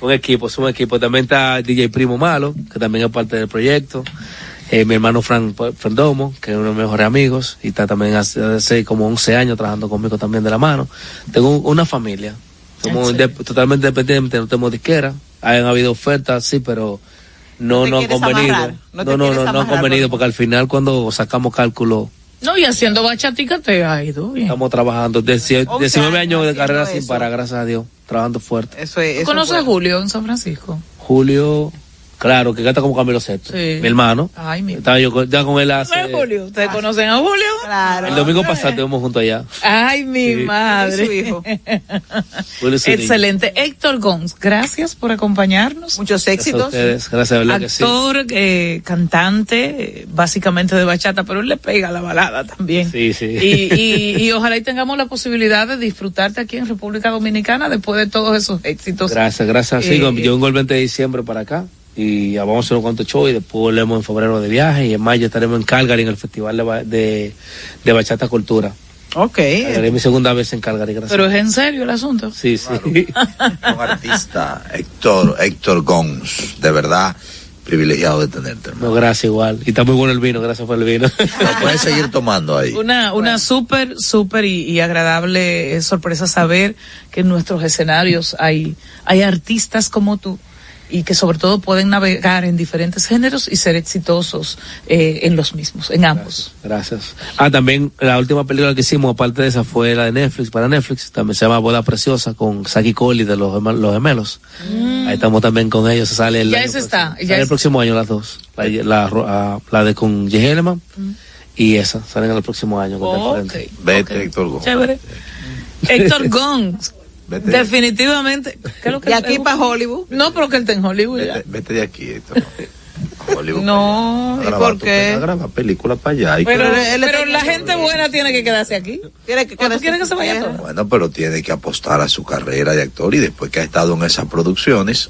Un equipo, es un equipo. También está DJ Primo Malo, que también es parte del proyecto. Eh, mi hermano Fran Frendomo, que es uno de mis mejores amigos, y está también hace, hace como 11 años trabajando conmigo también de la mano. Tengo un- una familia. Somos totalmente independientes, no tenemos disquera. Han habido ofertas, sí, pero no, No no han convenido. amarrar, no No, te no, no, no, han convenido, por porque al final cuando sacamos cálculo, No, y haciendo bachatica te ha ido bien. Estamos trabajando. Dieci- 11 19 años de carrera sin parar, gracias a Dios. Trabajando fuerte. Eso es. ¿Tú eso conoces a Julio en San Francisco? Julio, claro, que canta como Camilo Sesto. Sí. Mi hermano. Ay, mi Estaba yo con- ya con él hace. ¿No es Julio? ¿Ustedes conocen a Julio? Claro. El domingo pasado estuvimos juntos allá. Ay, mi Sí. madre. Su hijo. Excelente. Héctor Gons, gracias por acompañarnos. Muchos Gracias a éxitos. ustedes. Gracias, de verdad que sí. Actor, eh, cantante, eh, básicamente de bachata, pero él le pega la balada también. Sí, sí. Y, y, y ojalá y tengamos la posibilidad de disfrutarte aquí en República Dominicana después de todos esos éxitos. Gracias, gracias. Sí, Eh, yo vengo el 20 de diciembre para acá. Y ya vamos a hacer unos cuantos shows y después volvemos en febrero de viaje y en mayo estaremos en Calgary en el Festival de, ba- de, de Bachata Cultura. Ok. Es mi segunda vez en Calgary, gracias. Pero es en serio el asunto. Sí, sí. Un artista, Héctor, Héctor Gons, de verdad, privilegiado de tenerte, hermano. No, gracias igual. Y está muy bueno el vino, gracias por el vino. Lo puedes seguir tomando ahí. Una, una súper, súper y, y agradable eh, sorpresa saber que en nuestros escenarios hay, hay artistas como tú y que sobre todo pueden navegar en diferentes géneros y ser exitosos eh, en los mismos, en ambos. Gracias. Ah, también la última película que hicimos, aparte de esa, fue la de Netflix, para Netflix. También se llama Boda Preciosa con Saki Cole de los, los gemelos. Ahí estamos también con ellos. Se sale el, Ya año próximo. está, ya Sale el próximo año las dos. La, la, ro- ah, la de con J. Helleman y esa. Salen el próximo año. con Ok. diferente. Vete, Héctor Gómez. Chévere. Héctor Gons. Vete. Definitivamente. ¿Qué es lo que Y él- aquí para Hollywood. No, pero que él está en Hollywood ya. Vete, vete de aquí, Héctor. Hollywood No. ¿y por qué? a grabar películas para allá. y Pero, que- Pero él pero está- la gente buena tiene que quedarse aquí. Tiene que ¿O tú quedarse quieres que se vaya todo? Bueno, pero tiene que apostar a su carrera de actor y después que ha estado en esas producciones,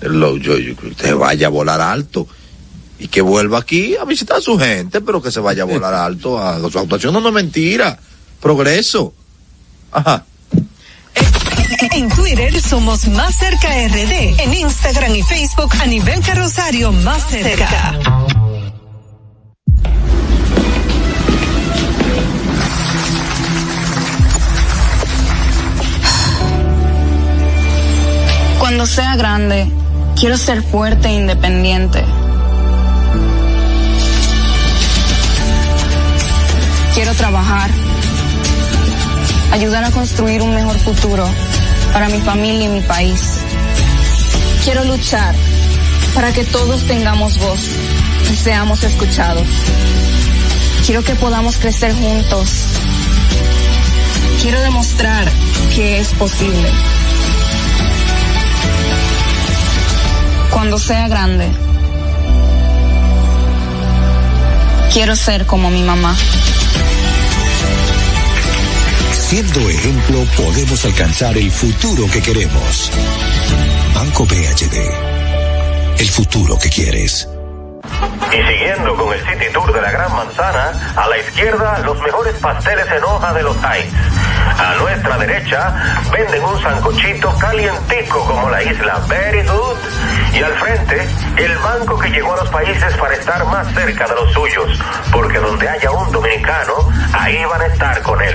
lo, yo, yo creo que se vaya a volar alto y que vuelva aquí a visitar a su gente, pero que se vaya a volar alto a su actuación. No, no es mentira. Progreso. Ajá. En Twitter somos Más Cerca RD. En Instagram y Facebook a nivel Rosario Más Cerca. Cuando sea grande, quiero ser fuerte e independiente. Quiero trabajar, ayudar a construir un mejor futuro para mi familia y mi país. Quiero luchar para que todos tengamos voz y seamos escuchados. Quiero que podamos crecer juntos. Quiero demostrar que es posible. Cuando sea grande, quiero ser como mi mamá. Siendo ejemplo, podemos alcanzar el futuro que queremos. Banco BHD. El futuro que quieres. Y siguiendo con el City Tour de la Gran Manzana, a la izquierda los mejores pasteles en hoja de los Heights. A nuestra derecha venden un sancochito calientico como la isla Very Good. Y al frente, el banco que llegó a los países para estar más cerca de los suyos. Porque donde haya un dominicano, ahí van a estar con él.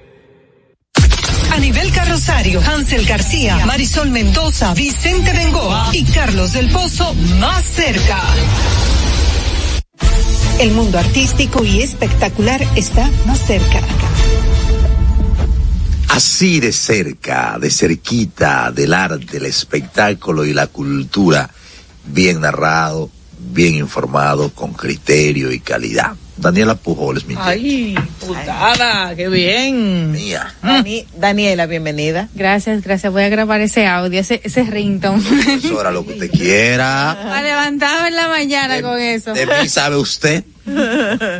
A nivel Rosario, Hansel García, Marisol Mendoza, Vicente Bengoa y Carlos del Pozo más cerca. El mundo artístico y espectacular está más cerca. Así de cerca, de cerquita, del arte, el espectáculo y la cultura, bien narrado, bien informado, con criterio y calidad. Daniela Pujoles, mi Ay, putada, qué bien. Mía. Dani- Daniela, bienvenida. Gracias, gracias. Voy a grabar ese audio, ese, ese ringtone. Eso era lo que usted quiera. Para levantarme en la mañana con eso. De mí sabe usted.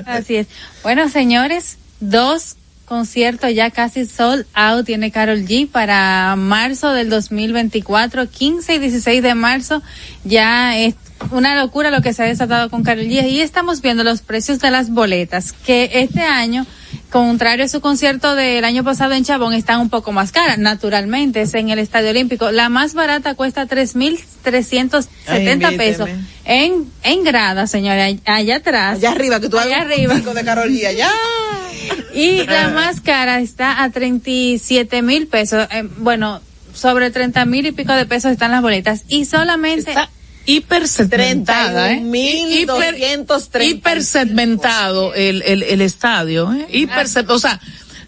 Así es. Bueno, señores, dos conciertos ya casi sold out tiene Carol G para marzo del 2024, 15 y 16 de marzo. Ya es una locura lo que se ha desatado con Carol G. Y estamos viendo los precios de las boletas, que este año, contrario a su concierto del año pasado en Chabón, están un poco más caras. Naturalmente, es en el Estadio Olímpico. La más barata cuesta 3.370 Ay, pesos. En, en grada, señora, allá atrás. Allá arriba, que tú allá un arriba. concierto de Carol G allá. y la más cara está a 37 mil pesos. Eh, bueno, sobre 30 mil y pico de pesos están las boletas. Y solamente... Está hipersegmentada, ¿eh? 31.230. hipersegmentado el, el, el estadio, ¿eh? Hiperseg- o sea,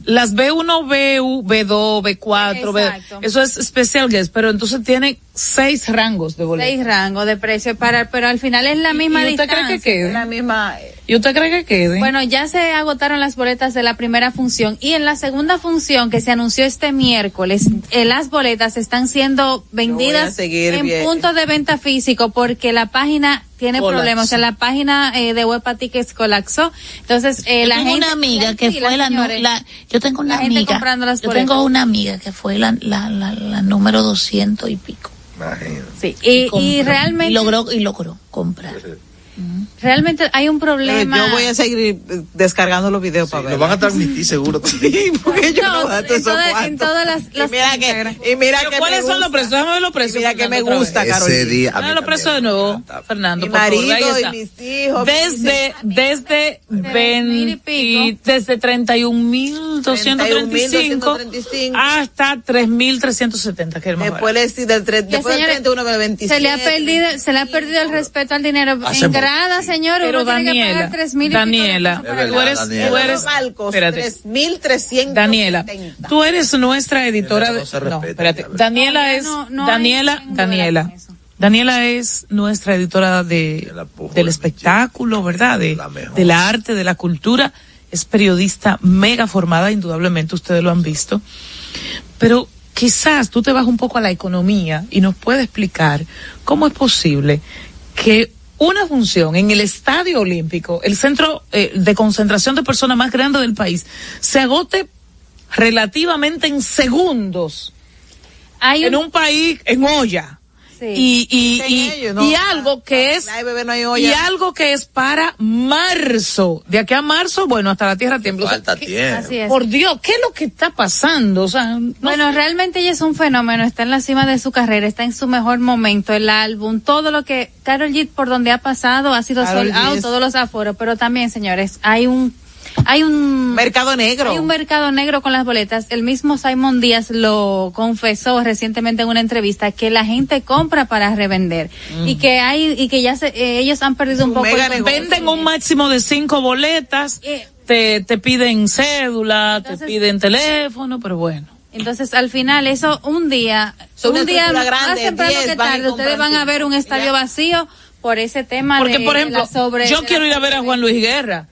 las B1, B1, B2, B4, B, Exacto. eso es special guest, pero entonces tiene seis rangos de boletos. Seis rangos de precio para, pero al final es la misma ¿Y usted distancia. cree que quede? La misma. ¿Y usted cree que quede? Bueno, ya se agotaron las boletas de la primera función y en la segunda función que se anunció este miércoles, eh, las boletas están siendo vendidas en bien. punto de venta físico porque la página tiene Colapsó. problemas. O sea, la página eh, de Huepa Tickets colapsó. Entonces, eh, Yo la tengo gente. una amiga que fue la, señores. la- yo tengo una amiga, comprando las yo boletas. tengo una amiga que fue la, la, la, la número doscientos y pico. Sí, y, compró, y realmente, y logró, y logró comprar. Realmente hay un Pero problema. yo voy a seguir eh, descargando los videos para ver. Lo van a transmitir seguro. porque yo no, No, voy a en, todas- en todas las, Y las mira que, y mira que ¿Cuáles me son los precios? Déjame ver los precios. Y mira que me gusta. Carolina. Ese día. Dame los precios de nuevo, Fernando. Mi por favor, marido y está. mis hijos. Desde, desde mil y 20, y desde 31.235 31.235. hasta 3.370, que más Después, del, del, tre- Ya, después del señores, 31 del 27. se le ha perdido, se le ha perdido el respeto al dinero en mucho, grada, sí. señor. Pero uno tiene que Daniela, pagar Daniela, tú eres, Daniela. tú eres, Balcos, espérate. 3.370. Daniela, tú eres nuestra editora No no, espérate. Daniela es, no- no hay Daniela, Daniela. Daniela es nuestra editora de, del de espectáculo, ¿verdad? De, La del arte, de la cultura. Es periodista mega formada, indudablemente, ustedes lo han visto. Pero quizás tú te vas un poco a la economía y nos puede explicar cómo es posible que una función en el Estadio Olímpico, el centro eh, de concentración de personas más grande del país, se agote relativamente en segundos Hay en un, un país en olla. Sí. Y, y, y, ellos, ¿no? y algo que es Ay, bebé, no hay y algo que es para marzo. De aquí a marzo, bueno, hasta la tierra tiembla. O sea, Falta ¿qué- tiempo. Así es. Por Dios, ¿qué es lo que está pasando? O sea, no Bueno, sé. realmente ella es un fenómeno, está en la cima de su carrera, está en su mejor momento, el álbum, todo lo que Carol G por donde ha pasado ha sido Karol sold out, todos los aforos, pero también, señores, hay un hay un Mercado negro. Hay un mercado negro con las boletas. El mismo Simon Díaz lo confesó recientemente en una entrevista que la gente compra para revender y que hay y que ya se, eh, ellos han perdido un Un poco el mega control. negocio. Venden un máximo de cinco boletas, Eh, te, te piden cédula, Entonces- te piden teléfono, pero bueno. Entonces, al final, eso un día, un día más temprano 10 que tarde, ustedes van a ver un estadio Ya. vacío por ese tema Porque, de, por ejemplo, la sobre- yo quiero ir a ver a Juan Luis Guerra.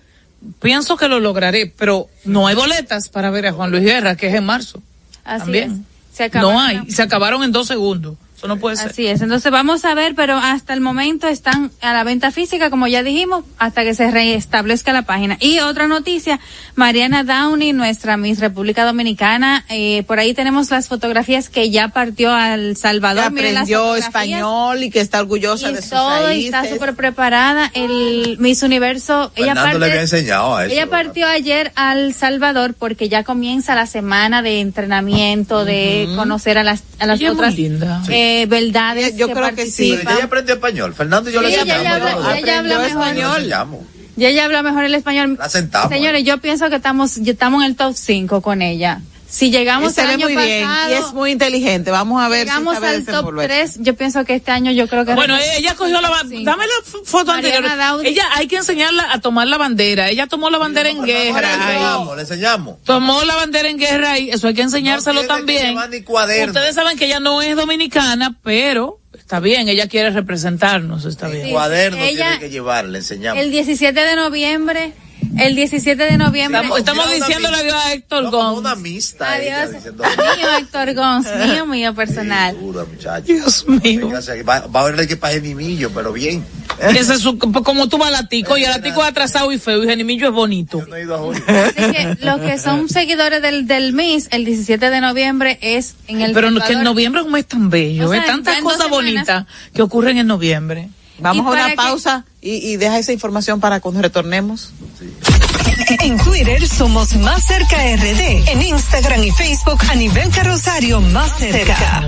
Pienso que lo lograré, pero no hay boletas para ver a Juan Luis Guerra, que es en marzo. Así También. es. Se No hay, la- se acabaron en dos segundos. Eso no puede ser. Así es. Entonces vamos a ver, pero hasta el momento están a la venta física, como ya dijimos, hasta que se restablezca la página. Y otra noticia, Mariana Downey, nuestra Miss República Dominicana, eh, por ahí tenemos las fotografías que ya partió al que Salvador. Miren las aprendió español y que está orgullosa y de sus todo, y raíces. está súper preparada. El Miss Universo, ella Fernando le parte, había enseñado a eso. ella partió ayer al Salvador porque ya comienza la semana de entrenamiento, de conocer a las, a las Ella es muy otras linda. eh, verdades. Yo creo que sí. Ella ya aprendió español. Fernando y yo Sí, le ella ya habla- ella habla mejor. Le enseñamos. Y ella habla mejor el español. La sentamos. Señores, yo pienso que estamos, estamos en el top 5 con ella. Si llegamos se el ve año muy bien y es muy inteligente. Vamos a ver llegamos si al top desenvolverse. 3, yo pienso que este año yo creo que... Bueno, ella cogió la Sí. dame la foto Mariana anterior. Ella hay que enseñarla a tomar la bandera. Ella tomó la bandera en guerra. enseñamos, le enseñamos. Tomó la bandera en guerra y eso hay que enseñárselo No que también. cuaderno. Ustedes saben que ella no es dominicana, pero está bien, ella quiere representarnos, está bien. Sí, Cuaderno ella- tiene que llevar, le enseñamos. El 17 de noviembre, el 17 de noviembre... Estamos, estamos diciéndole adiós a Héctor No, Gómez. una Adiós. diciendo. Mío, Héctor Gons, mío, mío personal. Dura, muchacho. Dios mío. Va, va a haber que pague mimillo, pero bien. Ese es su- como tú vas latico, y el latico es atrasado y feo, y Genimillo es bonito. No he ido a Julio. Así que los que son seguidores del, del Miss, el 17 de noviembre es en el Pero no- que en Salvador. noviembre es un mes tan bello, O ¿eh? sea, tantas cosas bonitas que ocurren en noviembre. Vamos a una que- pausa y, y deja esa información para cuando retornemos. En Twitter somos Más Cerca RD. En Instagram y Facebook a nivel carrosario Más Cerca.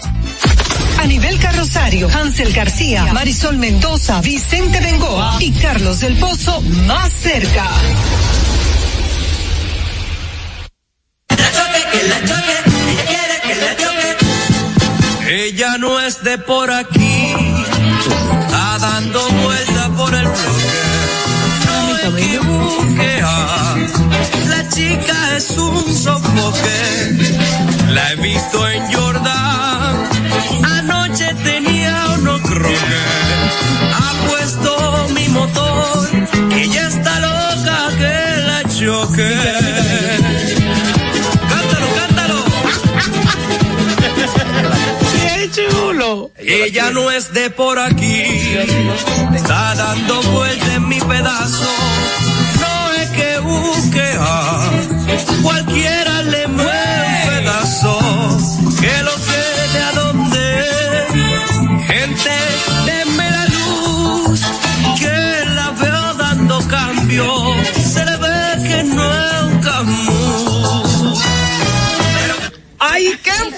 A nivel carrosario, Hansel García, Marisol Mendoza, Vicente Bengoa y Carlos del Pozo más cerca. Ella no es de por aquí, está dando vuelta por el bloque. No equivoque, ah, la chica es un sofoque. La he visto en Jordan, anoche tenía uno croque. Ha puesto mi motor, ella está loca que la choque. Cántalo, cántalo. ¡Qué chulo! Ella no es de por aquí, está dando vuelta en mi pedazo. No es que busque a cualquiera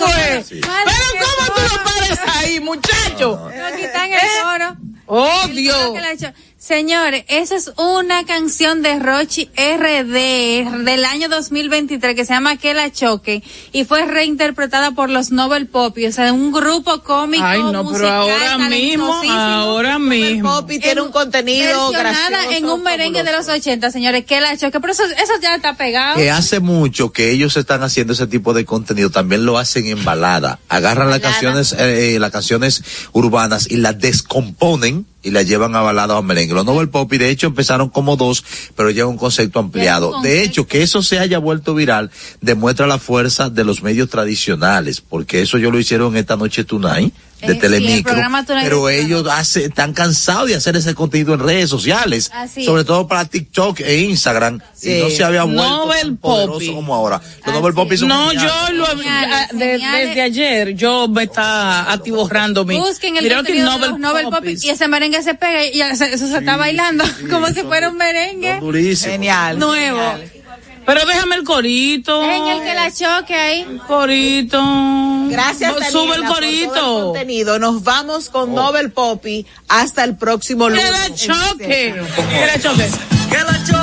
¡Ay, qué fue! Pero ¿cómo tú lo pares ahí, muchacho? No quitan el coro. ¡Oh, El Dios! Señores, esa es una canción de Rochi RD del año 2023 que se llama Que la choque y fue reinterpretada por los Nobel Pop, o sea, un grupo cómico Ay, no, pero musical, ahora mismo, ahora mismo. Popi tiene un contenido gracioso. en un merengue de los 80, señores, Que la choque, pero eso, eso ya está pegado. que hace mucho que ellos están haciendo ese tipo de contenido, también lo hacen en balada. Agarran las canciones, eh, eh, las canciones urbanas y las descomponen y las llevan a balada o merengue. Los Nobel Pop y de hecho empezaron como dos, pero lleva un concepto ampliado. De hecho, que eso se haya vuelto viral demuestra la fuerza de los medios tradicionales, porque eso yo lo hicieron esta noche Tonight de Eh, sí, el Telemicro, pero de ellos hace, están cansados de hacer ese contenido en redes sociales, Así sobre es. todo para TikTok e Instagram, Sí. y no se había vuelto Nobel tan poderoso Poppy. como ahora. Los Nobel Poppy son No, geniales. yo lo Geniales, de- geniales. desde ayer yo me está atiborrando mi. Busquen el que Nobel los Nobel Pop Poppies. y ese merengue se pega y se- eso se está bailando como si fuera un merengue Durísimo. Genial. nuevo. Pero déjame el corito. Dejen el que la choque ahí. Corito. Gracias, No, Sube el por todo corito. contenido. Nos vamos con Nobel Poppy hasta el próximo Que lunes. la choque. Que la choque. Que la choque.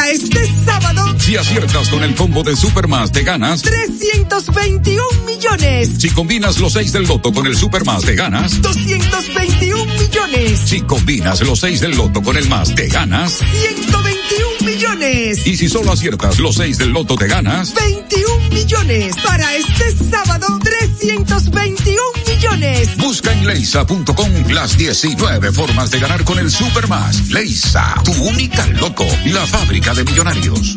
Para este sábado, Si aciertas con el combo de Supermas, te ganas. 321 millones. Si combinas los 6 del loto con el Supermas, te ganas. 221 millones. Si combinas los 6 del loto con el más, te ganas. 121 millones. Y si solo aciertas los 6 del loto, te ganas. 21 millones. Para este sábado, 321 millones. Busca en leisa.com las 19 formas de ganar con el Supermas. Leisa, tu única loto, la fábrica de millonarios.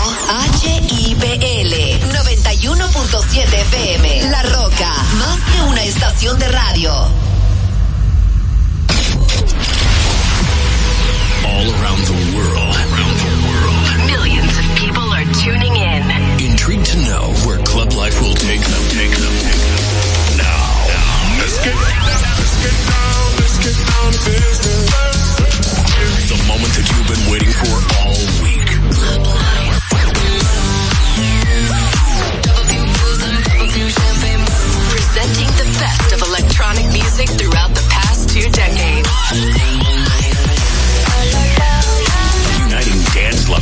HIPL 91.7 FM. La Roca, más que una estación de radio. All around the world. Millions of people are tuning in. Intrigued to know where club life will take them. Take them. Take them. Now, let's get let's get down. Let's get down to business. The moment that you've been waiting for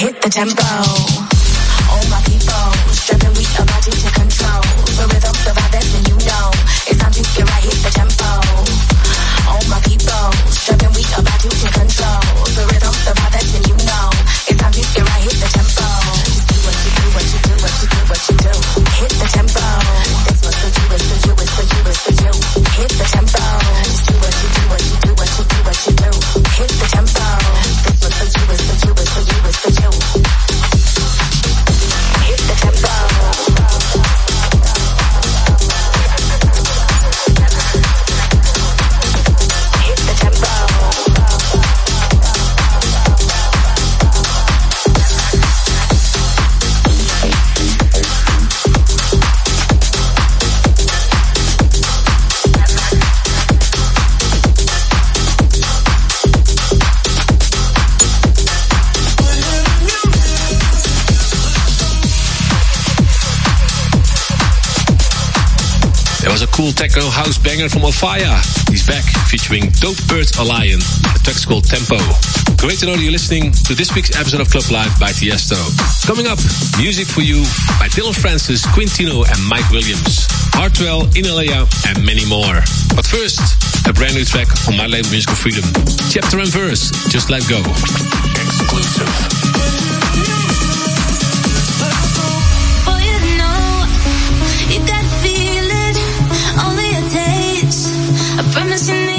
the tempo. All my people, stripping we about to control. The rhythm, the vibe, that's when you know. It's time to get right, hit the tempo. All my people, stripping we about to control. The rhythm, the vibe, that's when you know. It's time to get right, hit the tempo. Techno house banger from Alfaya. He's back featuring Dope Bird Alliance. The track's called Tempo. Great to know you're listening to this week's episode of Club Live by Tiesto. Coming up, music for you by Dylan Francis, Quintino, and Mike Williams. Hartwell, Inalea, and many more. But first, a brand new track on my label Musical Freedom. Chapter and verse, just let go. Exclusive. promising